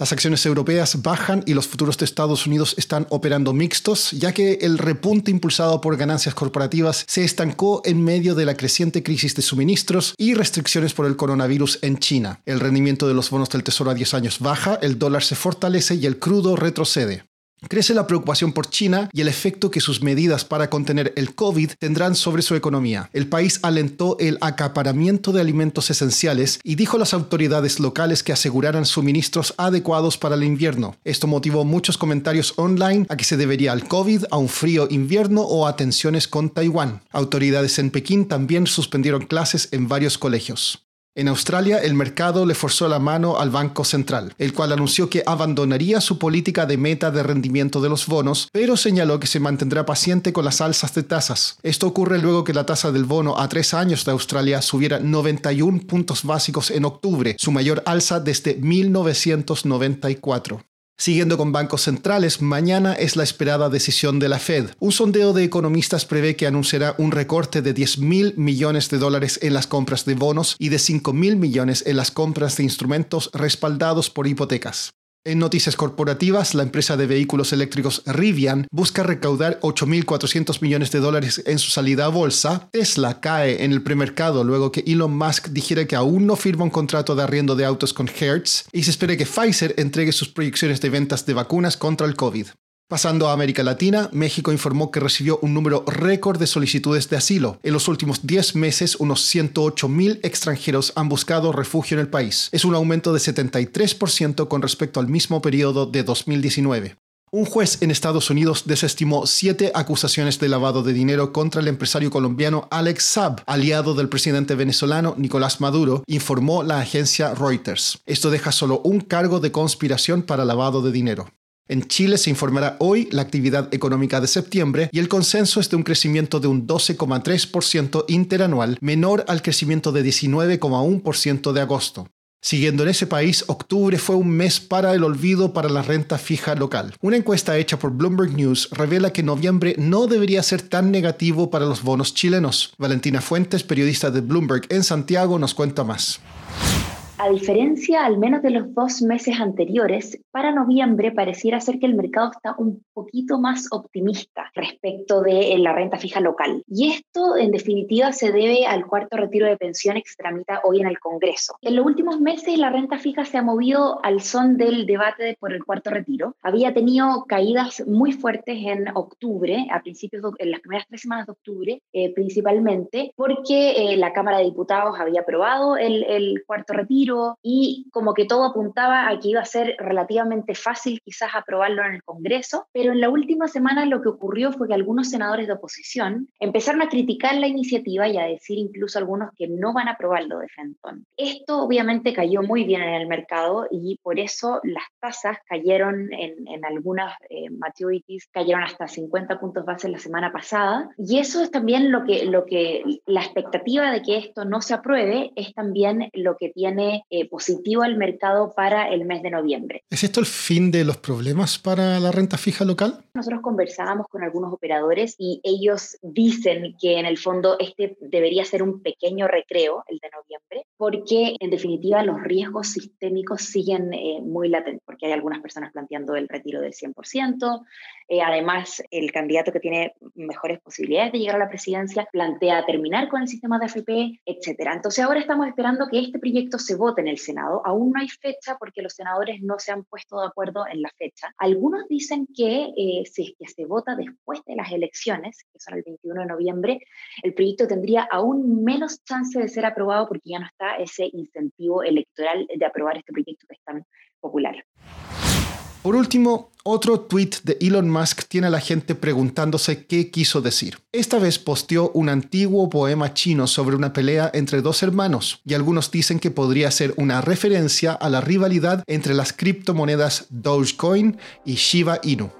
Las acciones europeas bajan y los futuros de Estados Unidos están operando mixtos, ya que el repunte impulsado por ganancias corporativas se estancó en medio de la creciente crisis de suministros y restricciones por el coronavirus en China. El rendimiento de los bonos del Tesoro a 10 años baja, el dólar se fortalece y el crudo retrocede. Crece la preocupación por China y el efecto que sus medidas para contener el COVID tendrán sobre su economía. El país alentó el acaparamiento de alimentos esenciales y dijo a las autoridades locales que aseguraran suministros adecuados para el invierno. Esto motivó muchos comentarios online a que se debería al COVID, a un frío invierno o a tensiones con Taiwán. Autoridades en Pekín también suspendieron clases en varios colegios. En Australia, el mercado le forzó la mano al Banco Central, el cual anunció que abandonaría su política de meta de rendimiento de los bonos, pero señaló que se mantendrá paciente con las alzas de tasas. Esto ocurre luego que la tasa del bono a tres años de Australia subiera 91 puntos básicos en octubre, su mayor alza desde 1994. Siguiendo con bancos centrales, mañana es la esperada decisión de la Fed. Un sondeo de economistas prevé que anunciará un recorte de 10 mil millones de dólares en las compras de bonos y de 5 mil millones en las compras de instrumentos respaldados por hipotecas. En noticias corporativas, la empresa de vehículos eléctricos Rivian busca recaudar 8.400 millones de dólares en su salida a bolsa. Tesla cae en el premercado luego que Elon Musk dijera que aún no firma un contrato de arriendo de autos con Hertz y se espera que Pfizer entregue sus proyecciones de ventas de vacunas contra el COVID. Pasando a América Latina, México informó que recibió un número récord de solicitudes de asilo. En los últimos 10 meses, unos 108.000 extranjeros han buscado refugio en el país. Es un aumento de 73% con respecto al mismo periodo de 2019. Un juez en Estados Unidos desestimó siete acusaciones de lavado de dinero contra el empresario colombiano Alex Saab, aliado del presidente venezolano Nicolás Maduro, informó la agencia Reuters. Esto deja solo un cargo de conspiración para lavado de dinero. En Chile se informará hoy la actividad económica de septiembre y el consenso es de un crecimiento de un 12,3% interanual, menor al crecimiento de 19,1% de agosto. Siguiendo en ese país, octubre fue un mes para el olvido para la renta fija local. Una encuesta hecha por Bloomberg News revela que noviembre no debería ser tan negativo para los bonos chilenos. Valentina Fuentes, periodista de Bloomberg en Santiago, nos cuenta más. A diferencia al menos de los dos meses anteriores, para noviembre pareciera ser que el mercado está un poquito más optimista respecto de la renta fija local. Y esto, en definitiva, se debe al cuarto retiro de pensiones que se tramita hoy en el Congreso. En los últimos meses, la renta fija se ha movido al son del debate por el cuarto retiro. Había tenido caídas muy fuertes en octubre, a principios, en las primeras tres semanas de octubre, eh, principalmente porque eh, la Cámara de Diputados había aprobado el cuarto retiro y como que todo apuntaba a que iba a ser relativamente fácil quizás aprobarlo en el Congreso, pero en la última semana lo que ocurrió fue que algunos senadores de oposición empezaron a criticar la iniciativa y a decir incluso algunos que no van a aprobarlo de Fenton. Esto obviamente cayó muy bien en el mercado y por eso las tasas cayeron en, en algunas eh, maturities, cayeron hasta 50 puntos base la semana pasada y eso es también lo que, lo que la expectativa de que esto no se apruebe es también lo que tiene eh, positivo al mercado para el mes de noviembre. ¿Es esto el fin de los problemas para la renta fija local? Nosotros conversábamos con algunos operadores y ellos dicen que en el fondo este debería ser un pequeño recreo, el de noviembre, porque en definitiva los riesgos sistémicos siguen eh, muy latentes, porque hay algunas personas planteando el retiro del 100%, eh, además el candidato que tiene mejores posibilidades de llegar a la presidencia plantea terminar con el sistema de AFP, etc. Entonces ahora estamos esperando que este proyecto se vote en el Senado. Aún no hay fecha porque los senadores no se han puesto de acuerdo en la fecha. Algunos dicen que si es que se vota después de las elecciones, que son el 21 de noviembre, el proyecto tendría aún menos chance de ser aprobado porque ya no está ese incentivo electoral de aprobar este proyecto que es tan popular. Por último, otro tweet de Elon Musk tiene a la gente preguntándose qué quiso decir. Esta vez posteó un antiguo poema chino sobre una pelea entre dos hermanos, y algunos dicen que podría ser una referencia a la rivalidad entre las criptomonedas Dogecoin y Shiba Inu.